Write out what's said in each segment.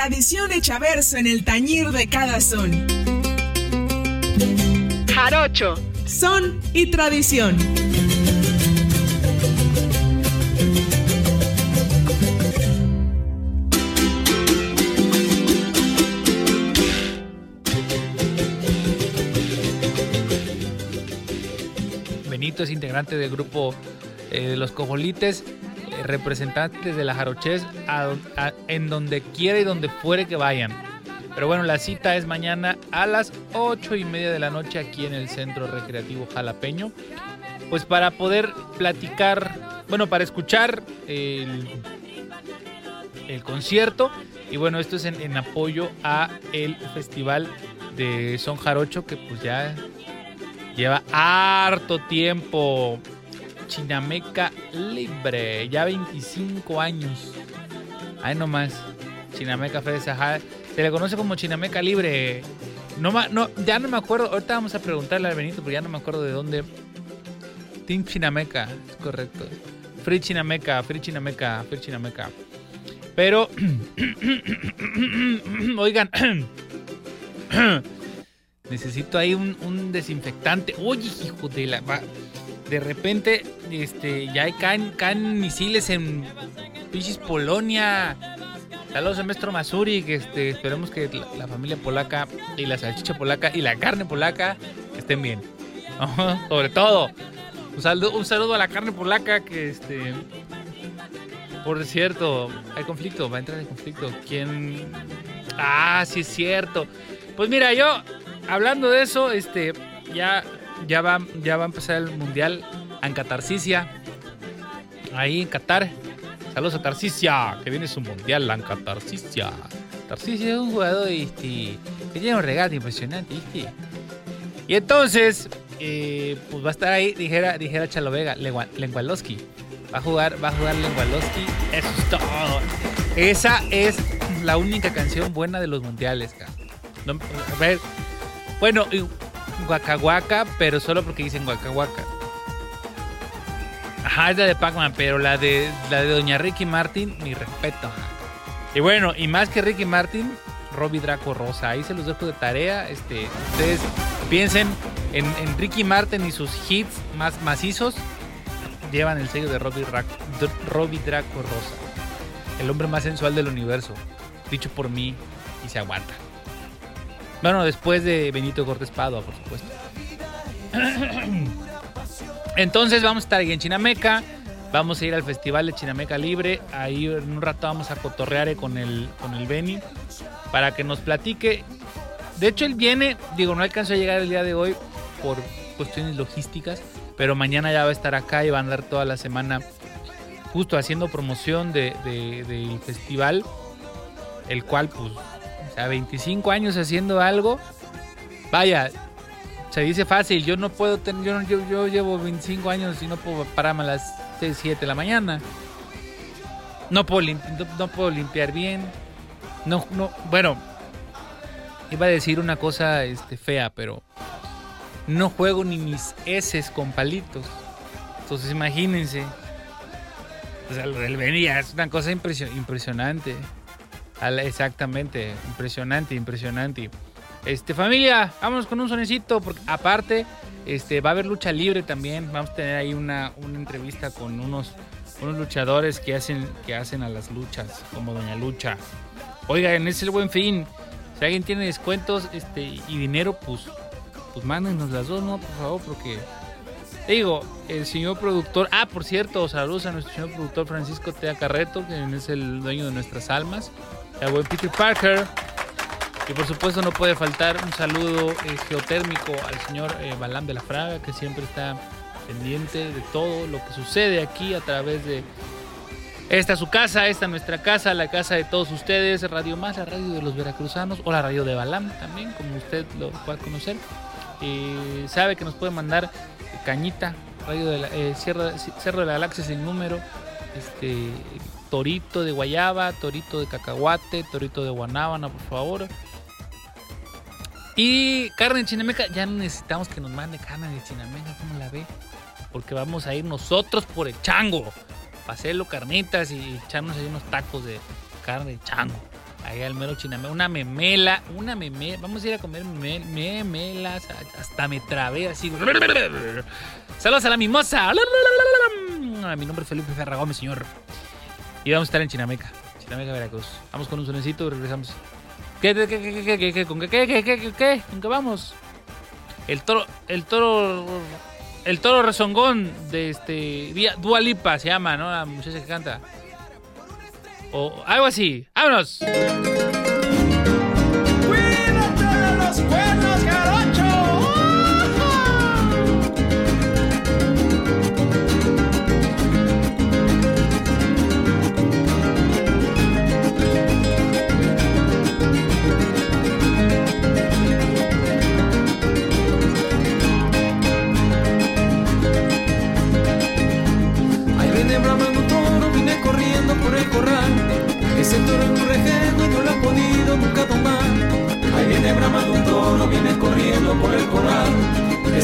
tradición hecha verso en el tañir de cada son. Jarocho. Son y tradición. Benito es integrante del grupo eh, de los Cojolites, representantes de la a- en donde quiera y donde fuere que vayan. Pero bueno, la cita es mañana a las 8 y media de la noche aquí en el Centro Recreativo Jalapeño. Pues para poder platicar, bueno, para escuchar el, el concierto. Y bueno, esto es en, en apoyo a el Festival de Son Jarocho, que pues ya lleva harto tiempo. Chinameca Libre, ya 25 años. Ahí nomás. Chinameca Fede Sajá. Se le conoce como Chinameca Libre. No, no, ya no me acuerdo. Ahorita vamos a preguntarle al Benito, pero ya no me acuerdo de dónde. Team Chinameca, es correcto. Free Chinameca, Free Chinameca, Free Chinameca. Pero, oigan, necesito ahí un, un desinfectante. Oye, hijo de la. De repente, este, ya hay- caen, caen misiles en Pichis Polonia. Saludos a Maestro Masuri, que este, esperemos que la, familia polaca y la salchicha polaca y la carne polaca estén bien. Sobre todo. Un saludo, un saludo a la carne polaca que este. Por cierto, hay conflicto, va a entrar en conflicto. ¿Quién? Ah, sí es cierto. Pues mira, yo hablando de eso, este, ya, ya va, ya va a empezar el mundial en Catarsicia. Ahí en Qatar. Saludos a Tarsicia, que viene su mundial en Catarsicia. Tarsicia es un jugador este, que tiene un regate impresionante, ¿viste? Y entonces, eh, pues va a estar ahí, dijera, dijera Chalovega, Lengualowski. Va a jugar, va a jugar Lengualowski. Eso es todo. Esa es la única canción buena de los mundiales, a ver, bueno, Waka, pero solo porque dicen Waka. Ajá, es la de Pac-Man, pero la de, la de Doña Ricky Martin, mi respeto. Y bueno, y más que Ricky Martin, Robbie Draco Rosa. Ahí se los dejo de tarea. Este, ustedes piensen en, en Ricky Martin y sus hits más macizos. Llevan el sello de Robbie, Robbie Draco Rosa. El hombre más sensual del universo. Dicho por mí y se aguanta. Bueno, después de Benito Cortés Padua, por supuesto. Entonces vamos a estar ahí en Chinameca. Vamos a ir al Festival de Chinameca Libre. Ahí en un rato vamos a cotorrear eh, con el, con el Beni para que nos platique. De hecho, él viene, digo, no alcanzó a llegar el día de hoy por cuestiones logísticas, pero mañana ya va a estar acá y va a andar toda la semana justo haciendo promoción de, de- del festival, el cual, pues, sea, 25 años haciendo algo. Vaya, se dice fácil, yo no puedo tener, yo, yo, yo llevo 25 años y no puedo pararme a las 6, 7 de la mañana. No puedo, limpi- no, puedo limpiar bien. No, no, bueno, iba a decir una cosa este, fea, pero no juego ni mis heces con palitos. Entonces imagínense. O sea, lo del venía es una cosa impresio- impresionante. Exactamente, impresionante, impresionante. Este, familia, vámonos con un sonecito, porque aparte, este, va a haber lucha libre también. Vamos a tener ahí una, una entrevista con unos, unos luchadores que hacen, que hacen a las luchas, como Doña Lucha. Oigan, es el buen fin. Si alguien tiene descuentos este, y dinero, pues, pues mándenos las dos, ¿no? Por favor, porque Digo, el señor productor, ah, por cierto, saludos a nuestro señor productor Francisco Tea Carreto, que es el dueño de nuestras almas, el buen Peter Parker, y por supuesto no puede faltar un saludo eh, geotérmico al señor eh, Balam de la Fraga, que siempre está pendiente de todo lo que sucede aquí a través de esta su casa, esta nuestra casa, la casa de todos ustedes, Radio Más, la radio de los veracruzanos, o la radio de Balam también, como usted lo pueda conocer. Sabe que nos puede mandar Cañita, radio de la, eh, Sierra- de la Galaxia sin número, este torito de guayaba, torito de cacahuate, torito de guanábana, por favor. Y carne de chinameca, ya no necesitamos que nos mande carne de chinameca, ¿cómo la ve? Porque vamos a ir nosotros por el chango, para hacerlo carnitas y echarnos ahí unos tacos de carne de chango. Allá al mero Chinameca. Una memela, una memela. Vamos a ir a comer memelas. Hasta me trabé así. Saludos a la mimosa. Mi nombre es Felipe Ferragón, señor. Y vamos a estar en Chinameca. Chinameca, Veracruz. Vamos con un sonecito y regresamos. ¿Qué, qué, qué, qué, qué, qué, con qué, qué, qué, qué, qué, con qué vamos? El toro, el toro, el toro rezongón de este, Dua Lipa se llama, ¿no? La muchacha que canta. O algo así. ¡Vámonos!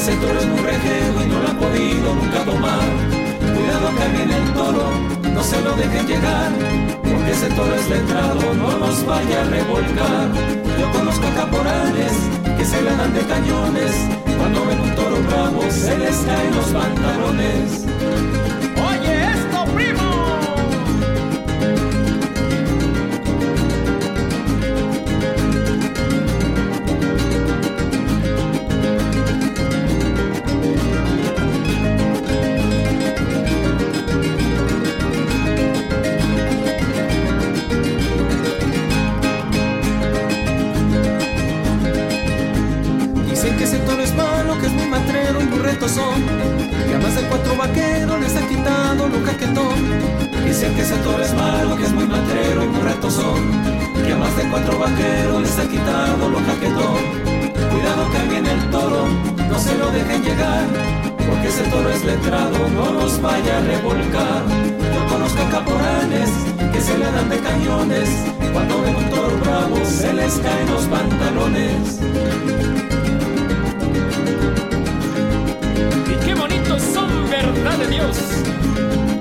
Ese toro es un rejeno y no lo ha podido nunca tomar. Cuidado que viene el toro, no se lo dejen llegar. Porque ese toro es letrado, no nos vaya a revolcar. Yo conozco caporales que se le dan de cañones. Cuando ven un toro bravo, se les caen los pantalones. Son. Que a más de cuatro vaqueros les ha quitado lo caquetón. Dicen que ese toro es malo, que es muy matrero y muy son. Que a más de cuatro vaqueros les ha quitado lo caquetón. Cuidado que viene el toro, no se lo dejen llegar. Porque ese toro es letrado, no los vaya a revolcar. Yo conozco caporales que se le dan de cañones. Cuando ven un toro bravo, se les caen los pantalones. Verdad de Dios.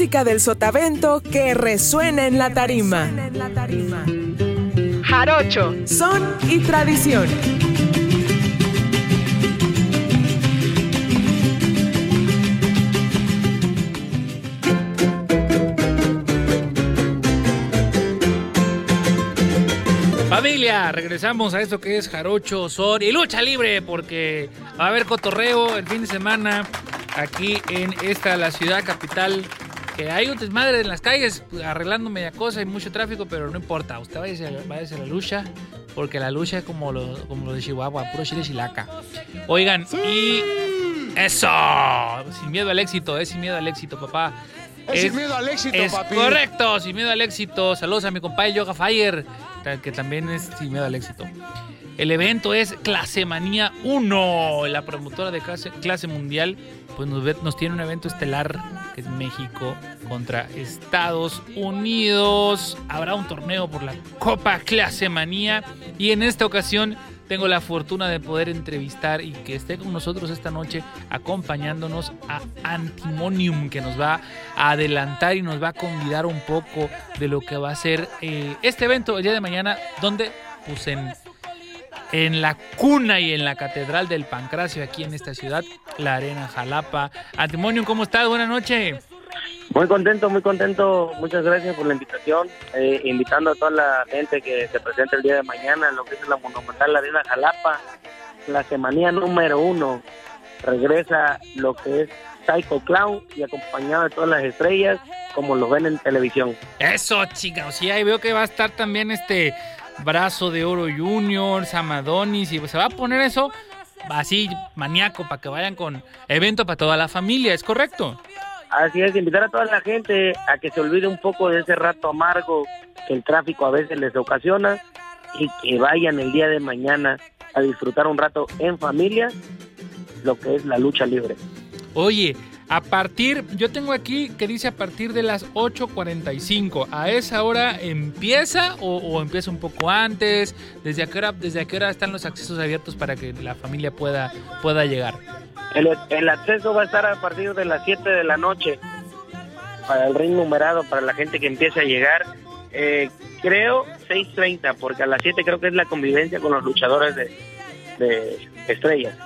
Música del sotavento que resuena en la tarima. Jarocho, son y tradición. Familia, regresamos a esto que es Jarocho, Son y lucha libre porque va a haber cotorreo el fin de semana aquí en esta, la ciudad capital. Que hay un desmadre en las calles, arreglando media cosa, y mucho tráfico, pero no importa. Usted vaya a, la lucha, porque la lucha es como lo, como lo de Chihuahua, puro chile chilaca. Oigan, y eso, sin miedo al éxito, es sin miedo al éxito, papá. Es, sin miedo al éxito, es Correcto, sin miedo al éxito. Saludos a mi compadre Yoga Fire, que también es sin miedo al éxito. El evento es Clasemanía 1, la promotora de clase, clase mundial pues nos, tiene un evento estelar que es México contra Estados Unidos. Habrá un torneo por la Copa Clase Manía y en esta ocasión tengo la fortuna de poder entrevistar y que esté con nosotros esta noche acompañándonos a Antimonium que nos va a adelantar y nos va a convidar un poco de lo que va a ser eh, este evento el día de mañana donde pues en en la cuna y en la Catedral del Pancracio, aquí en esta ciudad, la Arena Jalapa. Antimonium, ¿cómo estás? Buenas noches. Muy contento, muy contento. Muchas gracias por la invitación. Eh, invitando a toda la gente que se presente el día de mañana en lo que es la Monumental Arena Jalapa. La semanía número uno. Regresa lo que es Psycho Clown y acompañado de todas las estrellas como lo ven en televisión. Eso, chicos. Sí, ahí veo que va a estar también este Brazo de Oro Junior, Samadonis y se va a poner eso así maníaco para que vayan con evento para toda la familia, ¿es correcto? Así es, invitar a toda la gente a que se olvide un poco de ese rato amargo que el tráfico a veces les ocasiona y que vayan el día de mañana a disfrutar un rato en familia lo que es la lucha libre. Oye, a partir, yo tengo aquí que dice a partir de las 8.45. ¿A esa hora empieza o, empieza un poco antes? ¿Desde a, qué hora, ¿Desde a qué hora están los accesos abiertos para que la familia pueda, pueda llegar? El, acceso va a estar a partir de las 7 de la noche para el ring numerado, para la gente que empiece a llegar. Eh, creo 6.30, porque a las 7 creo que es la convivencia con los luchadores de estrellas.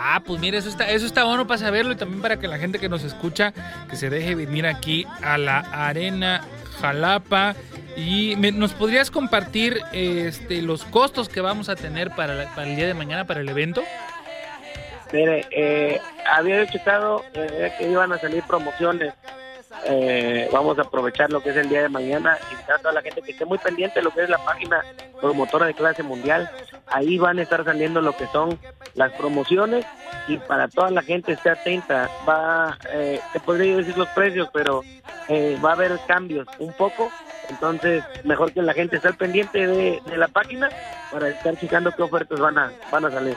Ah, pues mira, eso está, eso está bueno para saberlo y también para que la gente que nos escucha, que se deje venir aquí a la Arena Jalapa. Y nos podrías compartir este, los costos que vamos a tener para, el día de mañana, para el evento. Mire, eh, había checado eh, que iban a salir promociones eh, vamos a aprovechar lo que es el día de mañana, invitar a toda la gente que esté muy pendiente de lo que es la página promotora de clase mundial. Ahí van a estar saliendo lo que son las promociones y para toda la gente esté atenta. Va, eh, te podría decir los precios, pero eh, va a haber cambios un poco. Entonces, mejor que la gente esté pendiente de, de la página para estar checando qué ofertas van a, van a salir.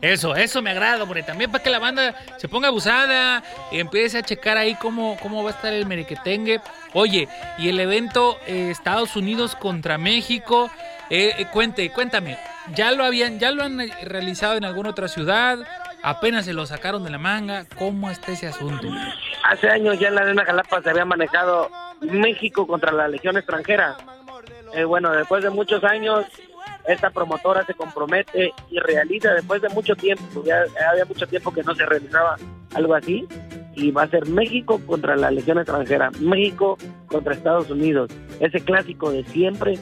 Eso, eso me agrada, porque también para que la banda se ponga abusada y empiece a checar ahí cómo, cómo va a estar el merequetengue. Oye, y el evento eh, Estados Unidos contra México, eh, eh, cuente, cuéntame, ¿ya lo habían, ya lo han realizado en alguna otra ciudad? Apenas se lo sacaron de la manga, ¿cómo está ese asunto? Hace años ya en la Arena Jalapa se había manejado México contra la Legión extranjera. bueno, después de muchos años esta promotora se compromete y realiza después de mucho tiempo, ya había mucho tiempo que no se realizaba algo así, y va a ser México contra la Legión extranjera, México contra Estados Unidos, ese clásico de siempre,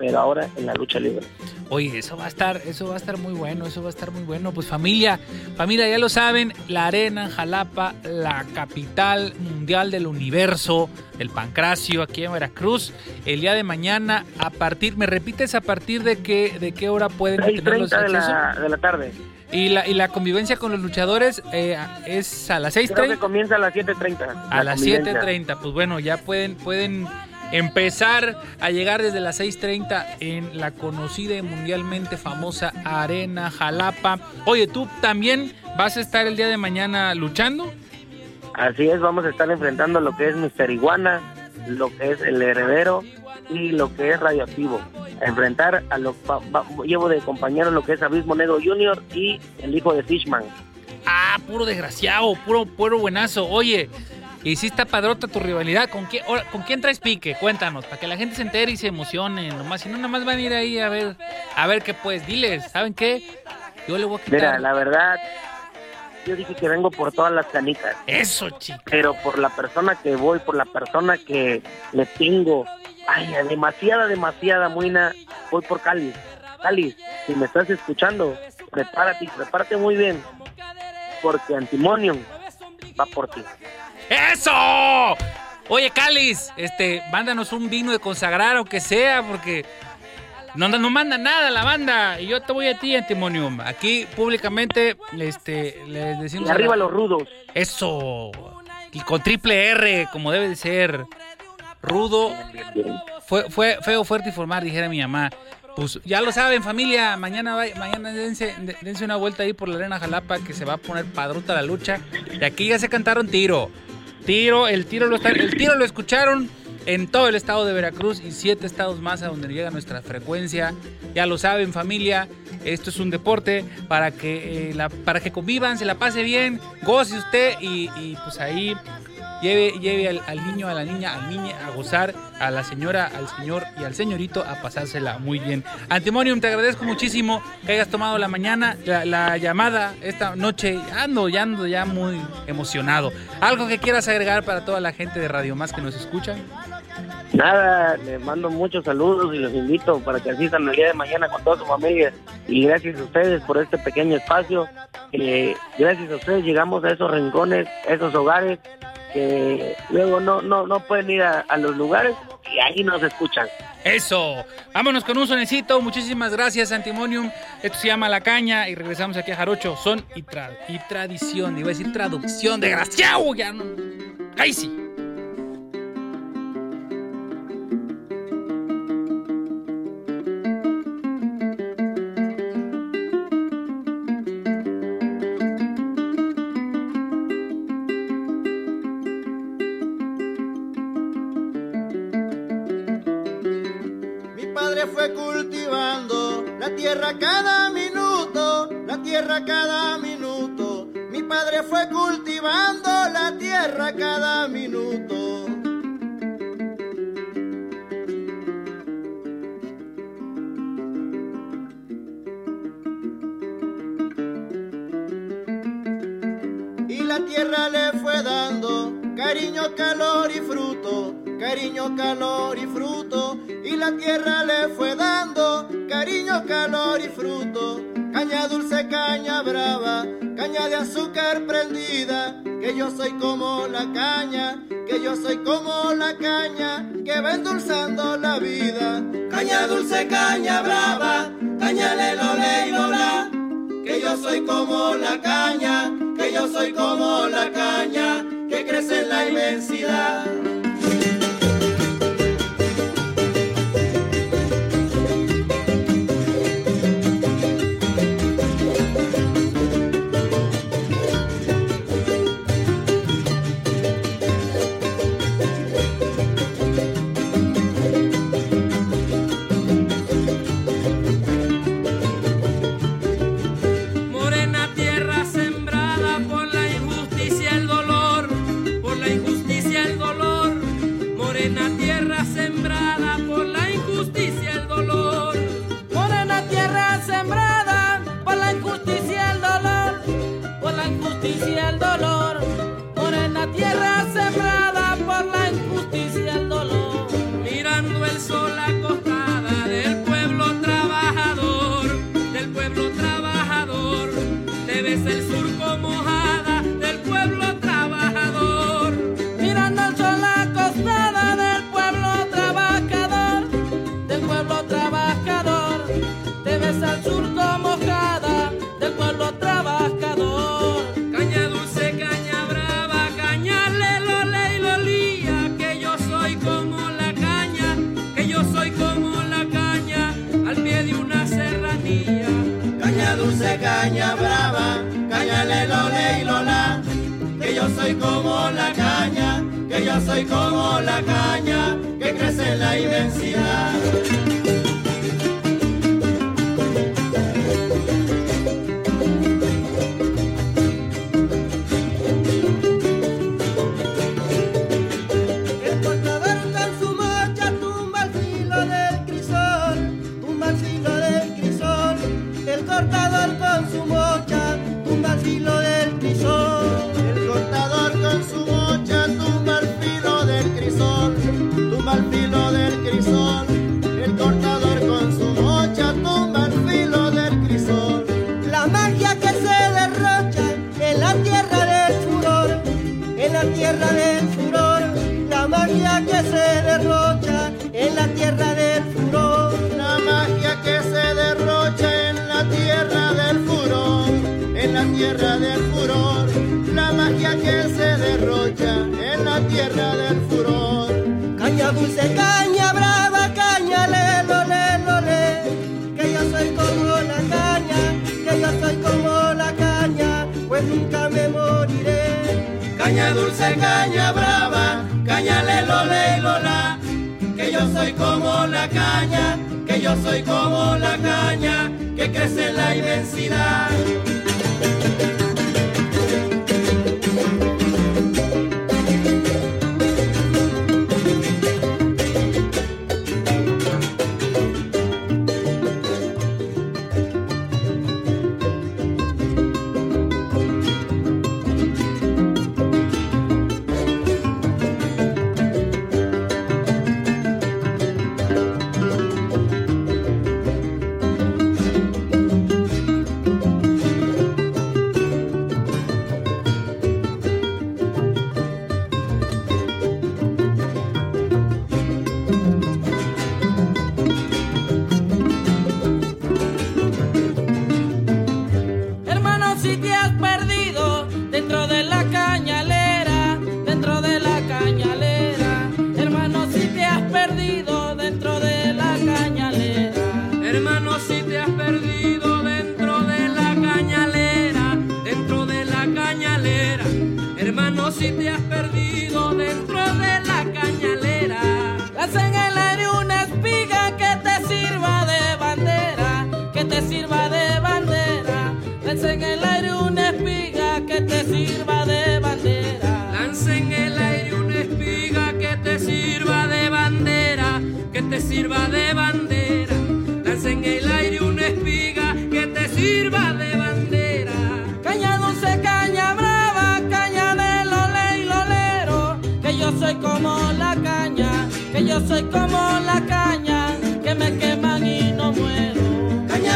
pero ahora en la lucha libre. Oye, eso va a estar, eso va a estar muy bueno, eso va a estar muy bueno. Pues familia, familia, ya lo saben, la arena Jalapa, la capital mundial del universo, del pancracio, aquí en Veracruz, el día de mañana, a partir, ¿me repites a partir de qué, de qué hora pueden tener los de la, de la tarde. Y la, y la convivencia con los luchadores eh, es a las 6.30. Creo que comienza a las 7.30. A las 7.30, pues bueno, ya pueden, pueden empezar a llegar desde las 6.30 en la conocida y mundialmente famosa Arena Jalapa. Oye, ¿tú también vas a estar el día de mañana luchando? Así es, vamos a estar enfrentando lo que es Mister Iguana, lo que es el heredero y lo que es radioactivo. enfrentar a lo llevo de compañero lo que es Abismo Negro Junior y el hijo de Fishman. Ah, puro desgraciado, puro, puro buenazo. Oye, y si está padrota tu rivalidad, ¿con quién, ¿con quién traes pique? Cuéntanos, para que la gente se entere y se emocione. Nomás, si no, nada más van a ir ahí a ver, a ver qué pues. Diles, ¿saben qué? Yo le voy a quitar. Mira, la verdad, yo dije que vengo por todas las canicas. Eso, chico. Pero por la persona que voy, por la persona que le tengo, ay, demasiada, demasiada muina, voy por Cali. Cali, si me estás escuchando, prepárate, prepárate muy bien, porque Antimonium va por ti. ¡Eso! Oye, Calis, este, mándanos un vino de consagrar o que sea, porque no, no manda nada la banda. Y yo te voy a ti, Antimonium. Aquí públicamente este, les decimos. Y arriba los rudos. Eso. Y con triple R, como debe de ser. Rudo. Fue, fue feo, fuerte y formar, dijera mi mamá. Pues ya lo saben, familia. Mañana mañana dense, dense una vuelta ahí por la arena Jalapa que se va a poner padruta la lucha. Y aquí ya se cantaron tiro. El tiro lo el tiro lo escucharon en todo el estado de Veracruz y siete estados más a donde llega nuestra frecuencia. Ya lo saben, familia, esto es un deporte para que, eh, para que convivan, se la pase bien, goce usted y, pues ahí lleve, lleve al, niño, a la niña, al niño a gozar, a la señora, al señor y al señorito a pasársela muy bien. Antimonium, te agradezco muchísimo que hayas tomado la mañana, la, la llamada esta noche. Ando, ya ando ya muy emocionado. ¿Algo que quieras agregar para toda la gente de Radio Más que nos escuchan? Nada, les mando muchos saludos y los invito para que asistan el día de mañana con toda su familia. Y gracias a ustedes por este pequeño espacio. Gracias a ustedes llegamos a esos rincones, esos hogares que luego no no no pueden ir a, a los lugares y ahí nos escuchan. Eso. Vámonos con un sonecito. Muchísimas gracias, Antimonium. Esto se llama La Caña y regresamos aquí a Jarocho. Son y, tra- y tradición. Iba a decir traducción. Desgraciado. Ya no. Ahí sí. cool. Yo soy como la caña, que yo soy como la caña, que va endulzando la vida. Caña dulce, caña brava, caña lelo, le, lola que yo soy como la caña, que yo soy como la caña, que crece en la inmensidad.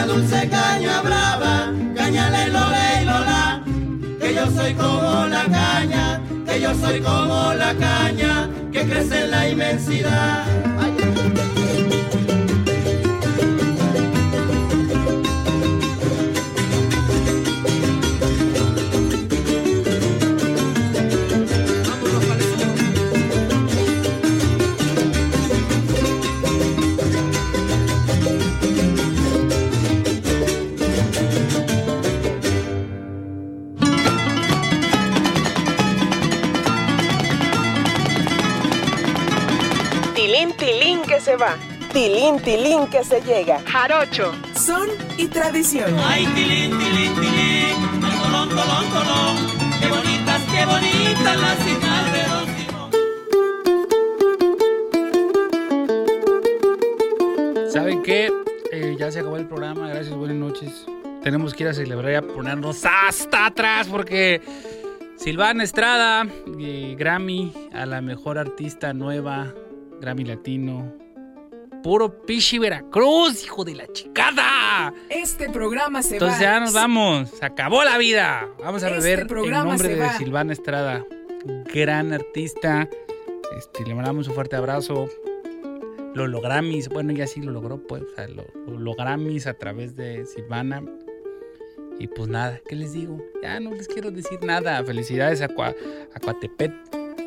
Dulce, caña brava, caña de lola y lola. Que yo soy como la caña, que yo soy como la caña que crece en la inmensidad. Se va. Tilín, tilín que se llega. Jarocho, son y tradición. Ay, tilín, tilín, tilín, ay, colón, colón, colón, qué bonitas, qué bonitas las hijas de Don Simón. ¿Saben qué? Eh, ya se acabó el programa, gracias, buenas noches. Tenemos que ir a celebrar y a ponernos hasta atrás porque Silvana Estrada, eh, Grammy a la mejor artista nueva, Grammy Latino. Puro Pichi Veracruz, hijo de la chicada. Este programa se Entonces va. ya nos vamos, se acabó la vida. Vamos a Este beber programa nombre de va. Silvana Estrada, gran artista. Este, le mandamos un fuerte abrazo. Lo logramis, bueno, ya sí lo logró, pues, o sea, lo, lo logramis a través de Silvana. Y pues nada, ¿qué les digo? Ya no les quiero decir nada. Felicidades a, Cua- a Coatepet,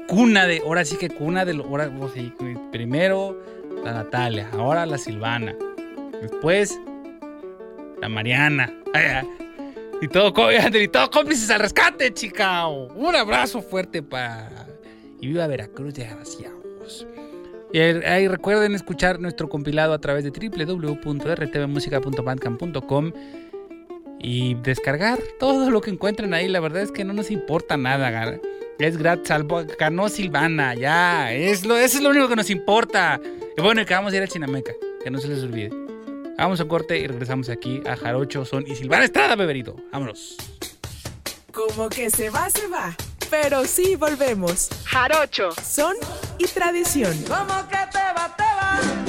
cuna de, ahora sí que cuna de, lo- ahora, sí, primero la Natalia, ahora la Silvana, después la Mariana. Y todo, y todo cómplices al rescate, chica. Un abrazo fuerte para... Y viva Veracruz, desgraciados. Y ahí recuerden escuchar nuestro compilado a través de www.rtvmusica.bandcamp.com y descargar todo lo que encuentren ahí. La verdad es que no nos importa nada. gar- Es gratis, salvo ganó Silvana, ya. Es lo, eso es lo único que nos importa. Y bueno, y que vamos a ir al Chinameca, que no se les olvide. Vamos a un corte y regresamos aquí a Jarocho, Son y Silvana Estrada, beberito. Vámonos. Como que se va, se va. Pero sí volvemos. Jarocho, son y tradición. Como que te va, te va.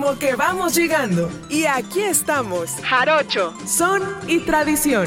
Como que vamos llegando. Y aquí estamos. Jarocho, son y tradición.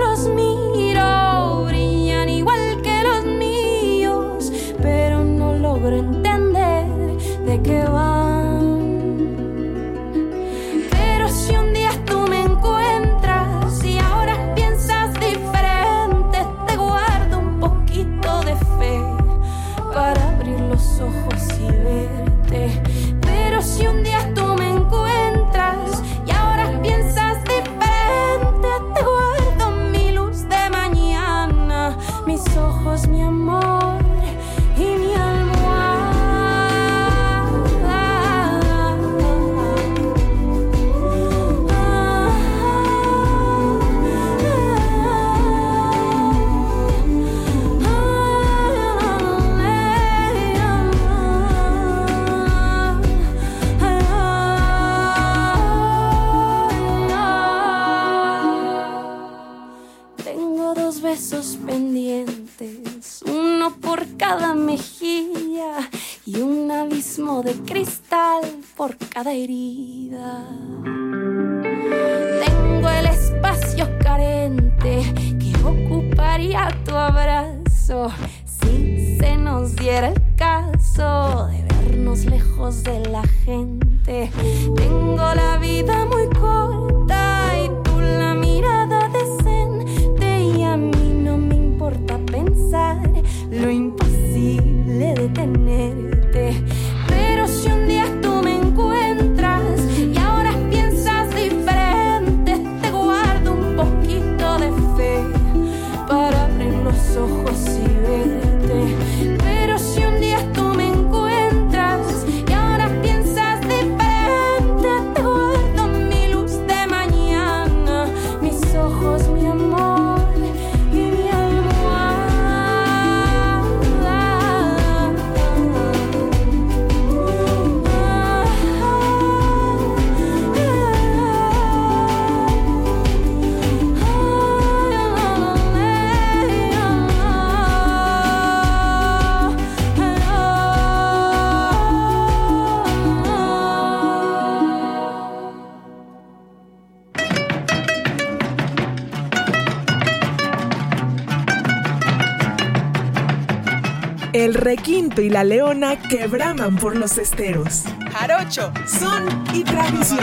El requinto y la leona que braman por los esteros. Jarocho, son y tradición.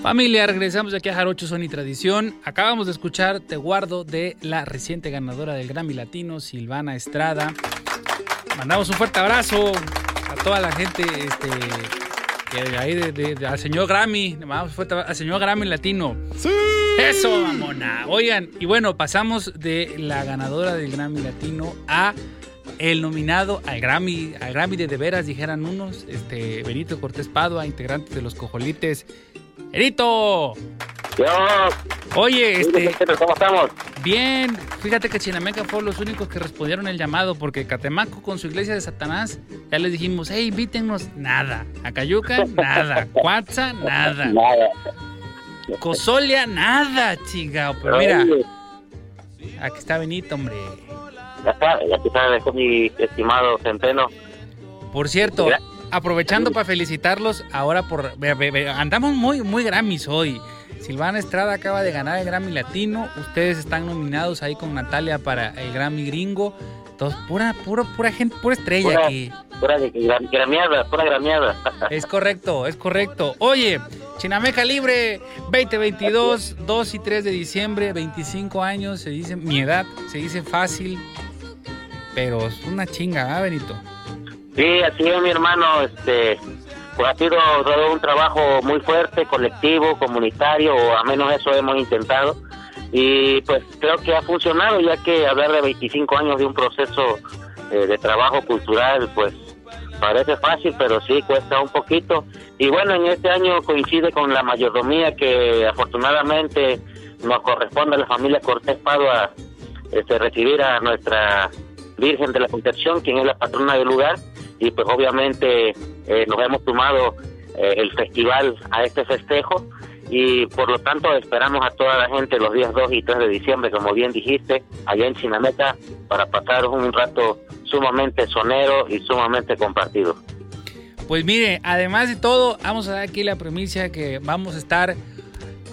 Familia, regresamos aquí a Jarocho Son y Tradición. Acabamos de escuchar Te Guardo de la reciente ganadora del Grammy Latino, Silvana Estrada. Mandamos un fuerte abrazo a toda la gente este, que ahí de, de- de- al señor Grammy. Le mandamos un fuerte abrazo al señor Grammy Latino. ¡Sí! Eso, mamona. Oigan, y bueno, pasamos de la ganadora del Grammy Latino a el nominado al Grammy, al Grammy de de veras, dijeran unos, este, Benito Cortés Padua, integrante de los Cojolites. ¡Benito! Oye, este. ¿Cómo estamos? Bien, fíjate que Chinameca fue los únicos que respondieron el llamado, porque Catemaco con su iglesia de Satanás, ya les dijimos, hey, invítennos, nada. Acayuca, nada. Cuatza, nada. Nada. Cosolia, nada, chingado. Pero mira, aquí está Benito, hombre. Ya está, ya está, mi estimado Centeno. Por cierto, aprovechando para felicitarlos, ahora por. Andamos muy, muy Grammys hoy. Silvana Estrada acaba de ganar el Grammy Latino. Ustedes están nominados ahí con Natalia para el Grammy Gringo. Entonces, pura, pura, pura gente, pura estrella Pura, aquí. pura de- gra- grameada, pura grameada. Es correcto, es correcto. Oye, Chinameca Libre 2022, 2 y 3 de diciembre, 25 años, se dice mi edad, se dice fácil, pero es una chinga, ¿ah, Benito? Sí, así es, mi hermano. Este, pues ha sido todo un trabajo muy fuerte, colectivo, comunitario, o al menos eso hemos intentado. Y pues creo que ha funcionado, ya que hablar de 25 años de un proceso eh, de trabajo cultural, pues parece fácil, pero sí cuesta un poquito. Y bueno, en este año coincide con la mayordomía que afortunadamente nos corresponde a la familia Cortés Padua este, recibir a nuestra Virgen de la Concepción, quien es la patrona del lugar, y pues obviamente eh, nos hemos sumado eh, el festival a este festejo y por lo tanto esperamos a toda la gente los días 2 y 3 de diciembre, como bien dijiste, allá en Chinameca, para pasar un rato sumamente sonero y sumamente compartido. Pues mire, además de todo, vamos a dar aquí la premisa que vamos a estar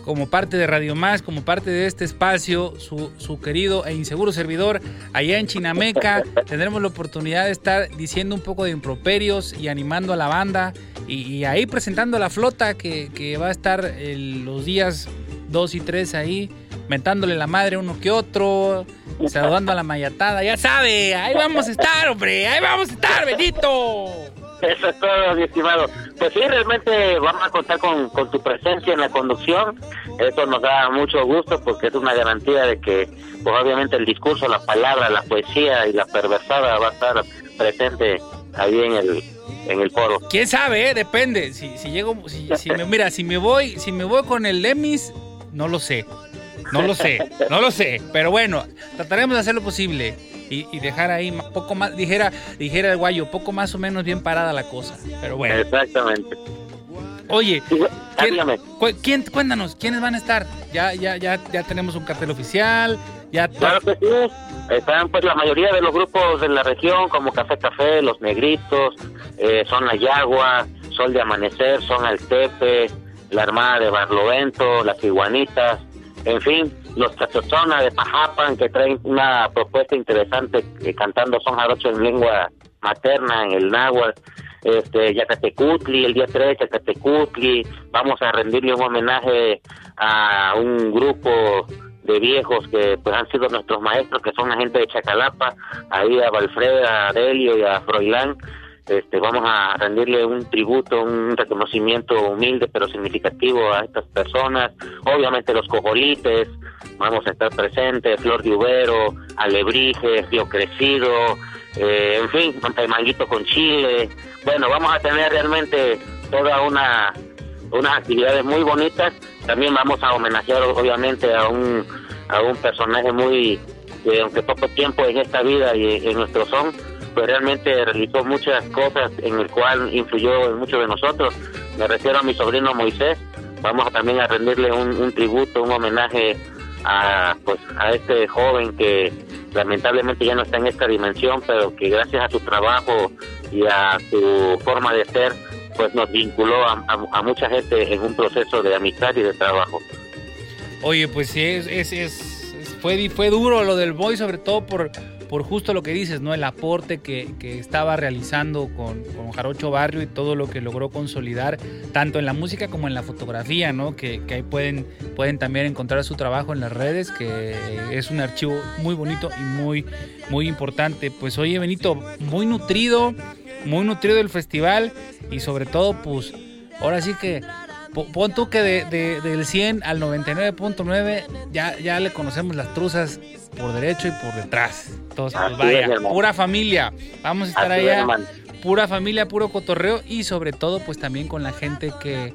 como parte de Radio Más, como parte de este espacio, su, su querido e inseguro servidor, allá en Chinameca, tendremos la oportunidad de estar diciendo un poco de improperios y animando a la banda y, y ahí presentando a la flota que, que va a estar el- los días 2 y 3 ahí, mentándole la madre uno que otro, saludando a la mayatada, ya sabe, ahí vamos a estar, hombre, ahí vamos a estar, Benito. Eso es todo, mi estimado. Pues sí, realmente vamos a contar con, con tu presencia en la conducción. Eso nos da mucho gusto porque es una garantía de que, pues obviamente el discurso, la palabra, la poesía y la perversada va a estar presente ahí en el, en el foro. ¿Quién sabe? eh? Depende. Si, si llego, si, si me, mira, si me voy, si me voy con el Lemis, no lo sé. No lo sé, no lo sé. Pero bueno, trataremos de hacer lo posible y, y dejar ahí poco más, dijera, dijera el guayo, poco más o menos bien parada la cosa. Pero bueno. Exactamente. Oye, ¿quién, dígame. cu- quién- cuéntanos, ¿quiénes van a estar? Ya, ya, ya, ya tenemos un cartel oficial, ya Claro que sí. Están pues la mayoría de los grupos de la región, como Café Café, Los Negritos, eh, Son la Yagua, Sol de Amanecer, Son Altepe, la Armada de Barlovento, Las Iguanitas, en fin, los Tachotona de Pajapan, que traen una propuesta interesante eh, cantando son jarocho en lengua materna, en el náhuatl. Este, Yacatecutli, el día 3, Yacatecutli, vamos a rendirle un homenaje a un grupo de viejos que pues han sido nuestros maestros, que son la gente de Chacalapa, ahí a Valfred, a Delio y a Froilán. Este, vamos a rendirle un tributo, un reconocimiento humilde pero significativo a estas personas. Obviamente los cojolites, vamos a estar presentes, Flor de Ubero, Alebrije, Río Crecido, eh, en fin, manguito con chile. Bueno, vamos a tener realmente toda una unas actividades muy bonitas. También vamos a homenajear obviamente a un a un personaje muy que aunque poco tiempo en esta vida y en nuestro son, pues realmente realizó muchas cosas en el cual influyó en muchos de nosotros. Me refiero a mi sobrino Moisés. Vamos también a rendirle un, un tributo, un homenaje a pues a este joven que lamentablemente ya no está en esta dimensión, pero que gracias a su trabajo y a su forma de ser, pues nos vinculó a, mucha gente en un proceso de amistad y de trabajo. Oye, pues sí, es, es, es- fue, fue duro lo del Boy, sobre todo por, por justo lo que dices, ¿no? El aporte que, que estaba realizando con, con Jarocho Barrio y todo lo que logró consolidar, tanto en la música como en la fotografía, ¿no? Que, que ahí pueden, pueden también encontrar su trabajo en las redes, que es un archivo muy bonito y muy, muy importante. Pues oye, Benito, muy nutrido, muy nutrido el festival y sobre todo, pues, ahora sí que Pon tú que de, de- del 100 al 99.9 ya, ya le conocemos las truzas por derecho y por detrás. Entonces, pues vaya, es, pura familia. Vamos a estar Así allá, pura familia, puro cotorreo y sobre todo pues también con la gente que,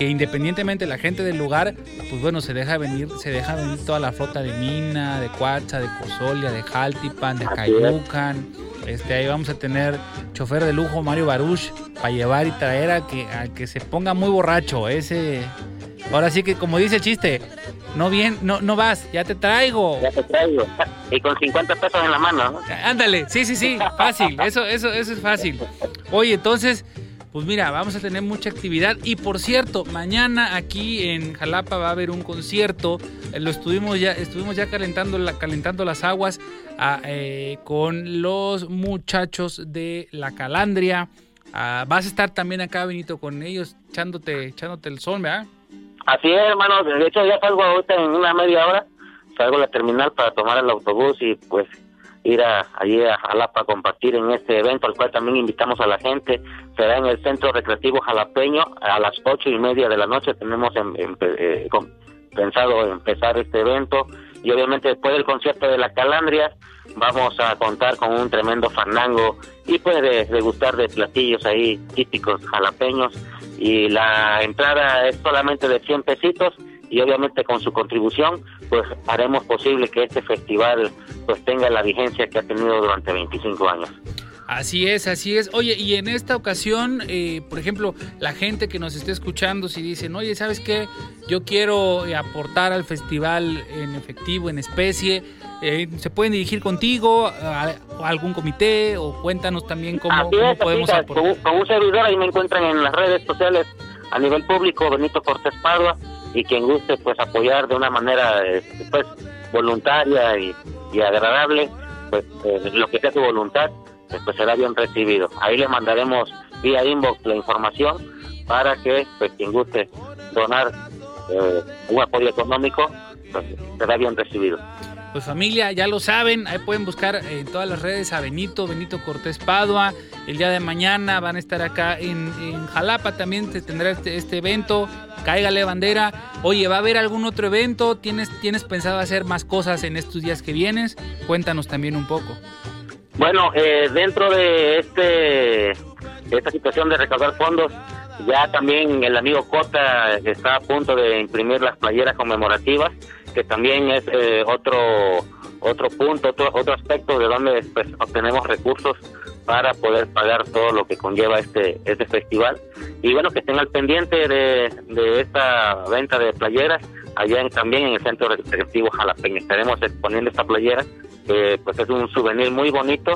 que independientemente de la gente del lugar, pues bueno, se deja venir, se deja venir toda la flota de Mina, de Cuacha, de Cozolia, de Jaltipan, de. Cayucan. Este, ahí vamos a tener chofer de lujo Mario Baruch para llevar y traer a que, a que se ponga muy borracho. Ese, ahora sí que como dice el chiste, no bien, no, no vas, ya te traigo. Ya te traigo. Y con 50 pesos en la mano, ¿no? Ándale, sí, sí, sí, fácil, eso, eso, eso es fácil. Oye, entonces, pues mira, vamos a tener mucha actividad. Y por cierto, mañana aquí en Jalapa va a haber un concierto. Eh, Lo estuvimos ya, estuvimos ya calentando, calentando las aguas ah, eh, con los muchachos de la Calandria. Ah, vas a estar también acá, Benito, con ellos, echándote, echándote el sol, ¿verdad? Así es, hermano. De hecho, ya salgo ahorita en una media hora. Salgo a la terminal para tomar el autobús y pues ir a, allí a Jalapa a compartir en este evento, al cual también invitamos a la gente. Será en el Centro Recreativo Jalapeño a las ocho y media de la noche. Tenemos em- em- eh, pensado empezar este evento. Y obviamente después del concierto de la Calandria vamos a contar con un tremendo fandango y pues de, degustar de platillos ahí típicos jalapeños y la entrada es solamente de 100 pesitos y obviamente con su contribución pues haremos posible que este festival pues tenga la vigencia que ha tenido durante 25 años. Así es, así es. Oye, y en esta ocasión, eh, por ejemplo, la gente que nos esté escuchando, si dicen, oye, ¿sabes qué? Yo quiero eh, aportar al festival en efectivo, en especie, eh, ¿se pueden dirigir contigo, a, a algún comité, o cuéntanos también cómo, Así cómo es, podemos aportar? con, con un servidor ahí me encuentran en las redes sociales a nivel público Benito Cortés Padua y quien guste pues apoyar de una manera eh, pues voluntaria y, y agradable pues eh, lo que sea su voluntad eh, pues será bien recibido. Ahí le mandaremos vía inbox la información para que pues quien guste donar eh, un apoyo económico pues será bien recibido Pues familia, ya lo saben, ahí pueden buscar en todas las redes a Benito, Benito Cortés Padua. El día de mañana van a estar acá en, Jalapa, también se tendrá este, este evento. Cáigale bandera. Oye, ¿va a haber algún otro evento? ¿Tienes, ¿Tienes pensado hacer más cosas en estos días que vienes? Cuéntanos también un poco. Bueno, eh, dentro de este de esta situación de recaudar fondos, ya también el amigo Cota está a punto de imprimir las playeras conmemorativas que también es eh, otro otro punto, otro, otro aspecto de donde pues, obtenemos recursos para poder pagar todo lo que conlleva este este festival. Y bueno, que estén al pendiente de, de esta venta de playeras allá también en el Centro Recreativo Jalapeño. Estaremos exponiendo esta playera, que pues es un souvenir muy bonito,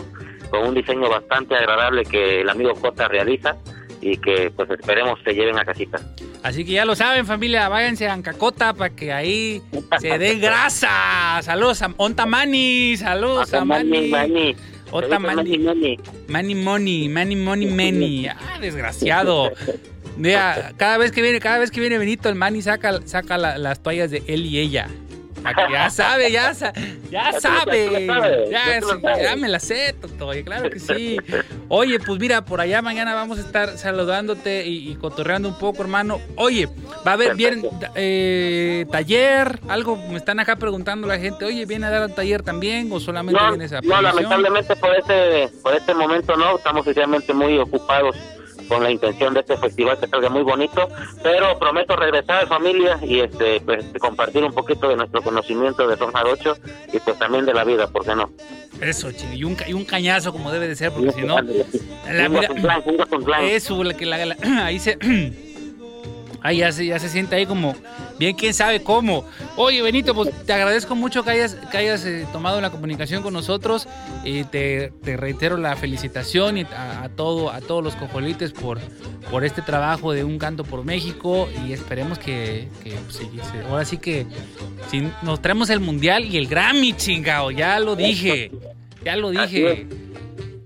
con un diseño bastante agradable que el amigo Jota realiza y que pues esperemos se lleven a casita. Así que ya lo saben, familia, váyanse a Ancacota para que ahí se den grasa. Saludos a Ontamani, saludos a Mani, Mani. Mani. Ota Mani, Mani. Mani. Mani Money, Mani Money Many. Ah, desgraciado. Vea, cada vez que viene, cada vez que viene Benito, el Mani saca, saca la- las toallas de él y ella. Ya sabe, ya, sa- ya Ya tú- sabe. ya Ya, me la sé, Totoy, claro que sí. Oye, pues mira, por allá mañana vamos a estar saludándote y, y cotorreando un poco, hermano. Oye, va a haber bien eh, taller, algo me están acá preguntando la gente, oye, ¿viene a dar un taller también o solamente No, vienes a no, lamentablemente por este, por este momento no, estamos oficialmente muy ocupados con la intención de este festival que salga muy bonito, pero prometo regresar familia y este pues compartir un poquito de nuestro conocimiento de Son Jarocho y pues también de la vida, ¿por qué no? Eso, chino, y un, y un cañazo como debe de ser, porque si no... La- Guatemplán, un Guatemplán. Eso, la que la, la- ahí se. Ahí ya se, ya se siente ahí como, bien quién sabe cómo. Oye, Benito, pues te agradezco mucho que hayas, que hayas eh, tomado la comunicación con nosotros. Y te, te reitero la felicitación y a, a todo, a todos los cojolites por, por este trabajo de Un Canto por México. Y esperemos que, que, pues, sí, ahora sí que nos traemos el Mundial y el Grammy, chingao. Ya lo dije. Ya lo Así dije.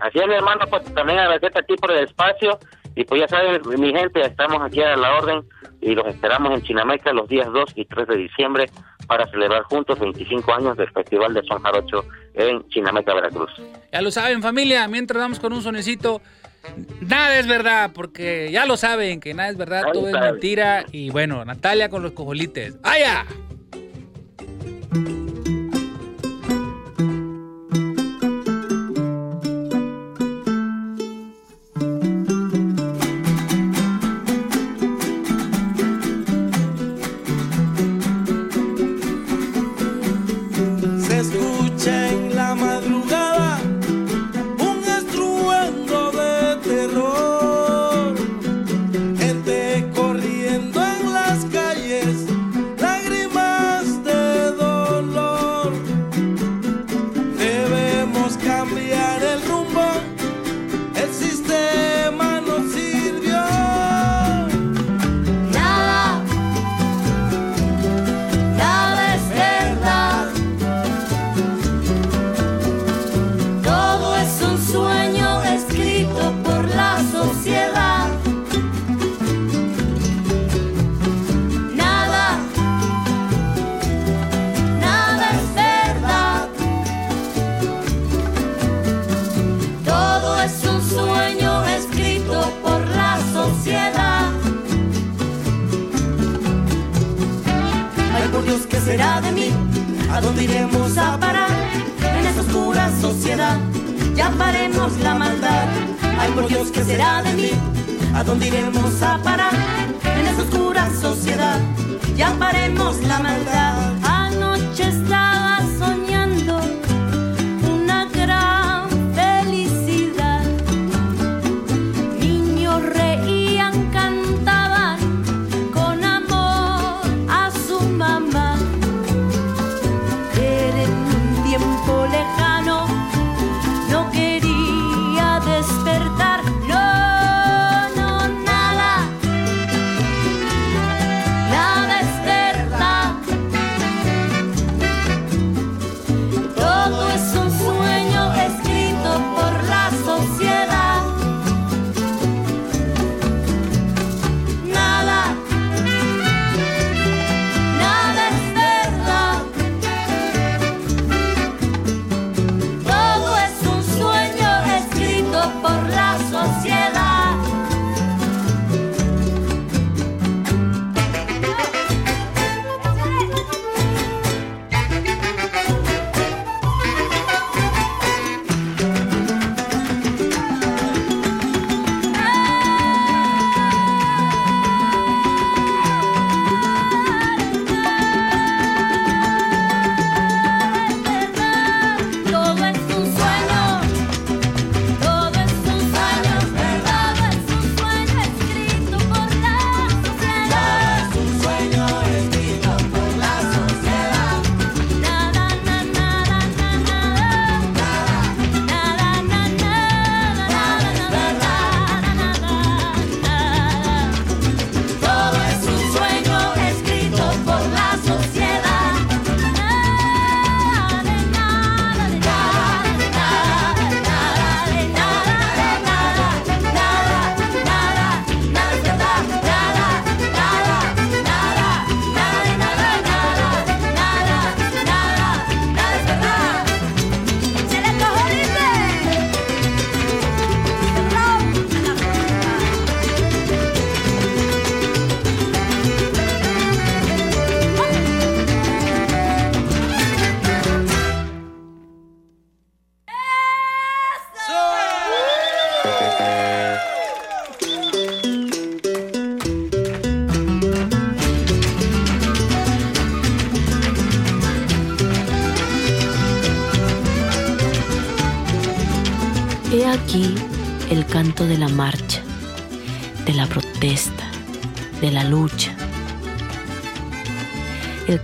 Así es, mi hermano, pues también agradecerte a ti por el espacio y pues ya saben, mi gente, estamos aquí a la orden y los esperamos en Chinameca los días 2 y 3 de diciembre para celebrar juntos 25 años del Festival de Son Jarocho en Chinameca, Veracruz. Ya lo saben, familia. Mientras vamos con un sonecito, nada es verdad, porque ya lo saben que nada es verdad, Ahí todo es mentira. Y bueno, Natalia con los cojolites. ¡Allá! Ya paremos la maldad. Ay, por Dios, ¿qué será de mí? ¿A dónde iremos a parar? En esa oscura sociedad. Ya paremos la maldad. Anoche estaba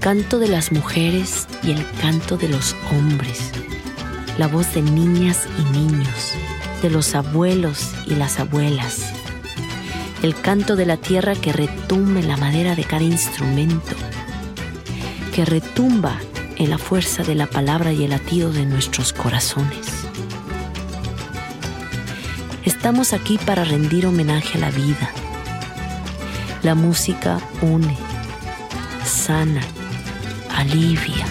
canto de las mujeres y el canto de los hombres. La voz de niñas y niños, de los abuelos y las abuelas. El canto de la tierra que retumba en la madera de cada instrumento. Que retumba en la fuerza de la palabra y el latido de nuestros corazones. Estamos aquí para rendir homenaje a la vida. La música une, sana, alivia.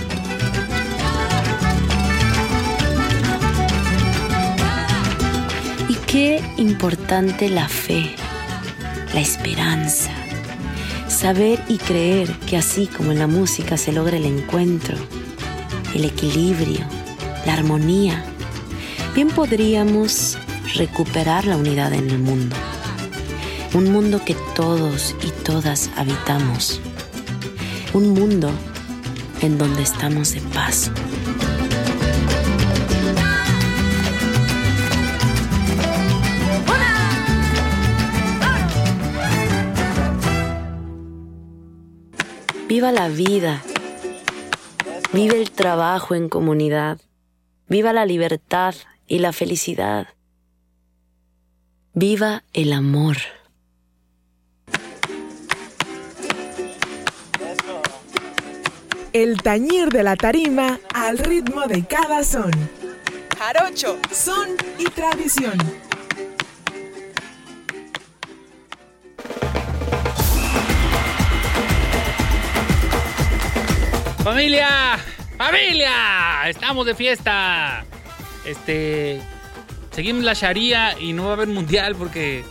Y qué importante la fe, la esperanza, saber y creer que así como en la música se logra el encuentro, el equilibrio, la armonía, bien podríamos recuperar la unidad en el mundo. Un mundo que todos y todas habitamos. Un mundo en donde estamos de paz. Viva la vida. Vive el trabajo en comunidad. Viva la libertad y la felicidad. Viva el amor. El tañir de la tarima al ritmo de cada son. Jarocho, son y tradición. ¡Familia! ¡Familia! Estamos de fiesta. Este. Seguimos la Sharia y no va a haber mundial porque.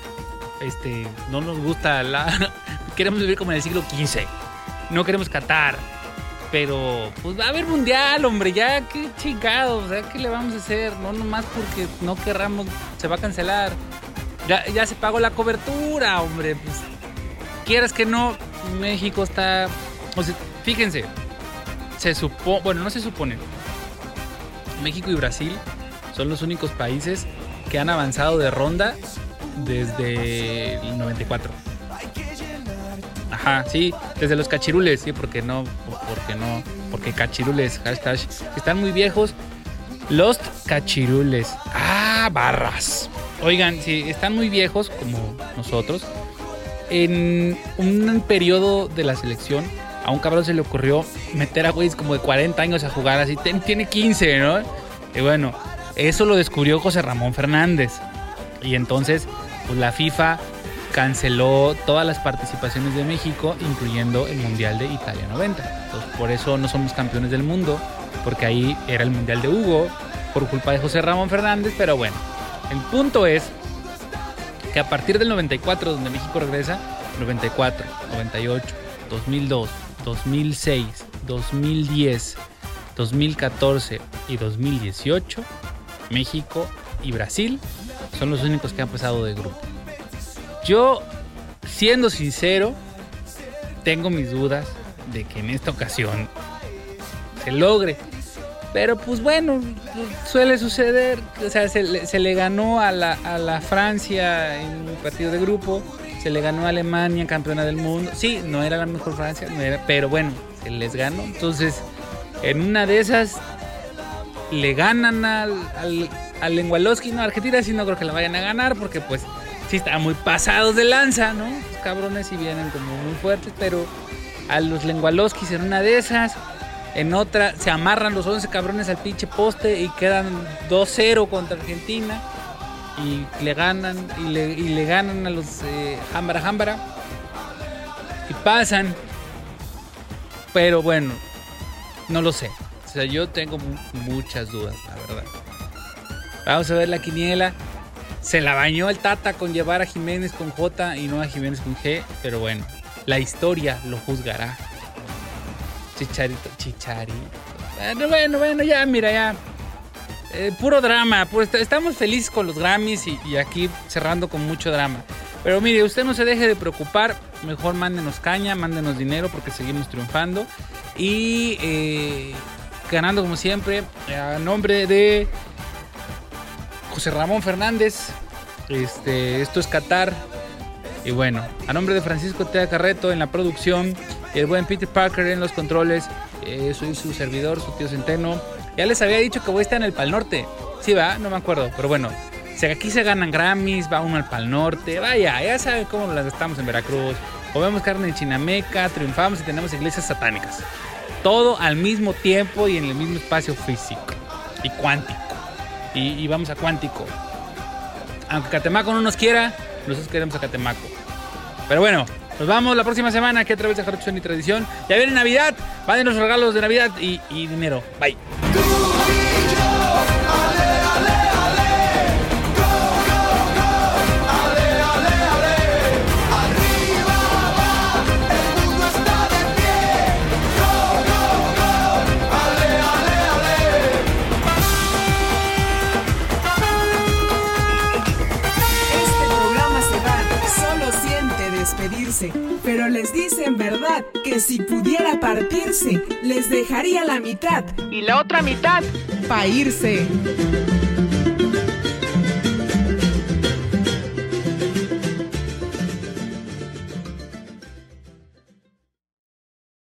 Este. No nos gusta la. queremos vivir como en el siglo XV. No queremos Qatar. Pero. Pues va a haber mundial, hombre. Ya, qué chingados. O sea, ¿qué le vamos a hacer? No nomás porque no querramos. Se va a cancelar. Ya, ya se pagó la cobertura, hombre. Pues. Quieras que no. México está. O sea, fíjense se supone, bueno, no se supone. México y Brasil son los únicos países que han avanzado de ronda desde el 94. Ajá, sí, desde los cachirules, sí, porque no, porque no, porque cachirules, hashtag, están muy viejos. Los cachirules. Ah, barras. Oigan, si están muy viejos como nosotros, en un periodo de la selección a un cabrón se le ocurrió meter a güeyes como de 40 años a jugar así. Tiene 15, ¿no? Y bueno, eso lo descubrió José Ramón Fernández. Y entonces, pues la FIFA canceló todas las participaciones de México, incluyendo el Mundial de Italia 90. Entonces, por eso no somos campeones del mundo, porque ahí era el Mundial de Hugo, por culpa de José Ramón Fernández. Pero bueno, el punto es que a partir del 94, donde México regresa, 94, 98, 2002, 2006, 2010, 2014 y 2018, México y Brasil son los únicos que han pasado de grupo. Yo, siendo sincero, tengo mis dudas de que en esta ocasión se logre. Pero pues bueno, suele suceder. O sea, se, le ganó a la, a la Francia en un partido de grupo se le ganó a Alemania, campeona del mundo. Sí, no era la mejor Francia, pero bueno, se les ganó. Entonces, en una de esas, le ganan al, al, al Lengualowski, no, Argentina sí no creo que la vayan a ganar, porque pues sí están muy pasados de lanza, ¿no? Los cabrones sí vienen como muy fuertes, pero a los Lengualowskis en una de esas, en otra se amarran los 11 cabrones al pinche poste y quedan 2-0 contra Argentina y le ganan y le, ganan a los eh, Hambara y pasan. Pero bueno, no lo sé. O sea, yo tengo muchas dudas, la verdad. Vamos a ver la quiniela. Se la bañó el Tata con llevar a Jiménez con J y no a Jiménez con G. Pero bueno, la historia lo juzgará. Chicharito, chicharito. Bueno, bueno, bueno, ya, mira, ya. Eh, puro drama. Pues estamos felices con los Grammys y, aquí cerrando con mucho drama. Pero mire, usted no se deje de preocupar. Mejor mándenos caña, mándenos dinero porque seguimos triunfando. Y eh, ganando como siempre. A nombre de José Ramón Fernández. Este, esto es Qatar. Y bueno, a nombre de Francisco Tea Carreto en la producción el buen Peter Parker en los controles, eh, soy su servidor, su tío Centeno. Ya les había dicho que voy a estar en el Pal Norte. Sí, va, no me acuerdo, pero bueno. Si aquí se ganan Grammys, va uno al Pal Norte, vaya, ya saben cómo las estamos en Veracruz. Comemos carne en Chinameca, triunfamos y tenemos iglesias satánicas. Todo al mismo tiempo y en el mismo espacio físico y cuántico. Y, vamos a cuántico. Aunque Catemaco no nos quiera, nosotros queremos a Catemaco. Pero bueno, nos vamos la próxima semana aquí a través de Jarochón y Tradición. Ya viene Navidad, van los regalos de Navidad y, y dinero. Bye. Pero les dice en verdad que si pudiera partirse, les dejaría la mitad y la otra mitad para irse.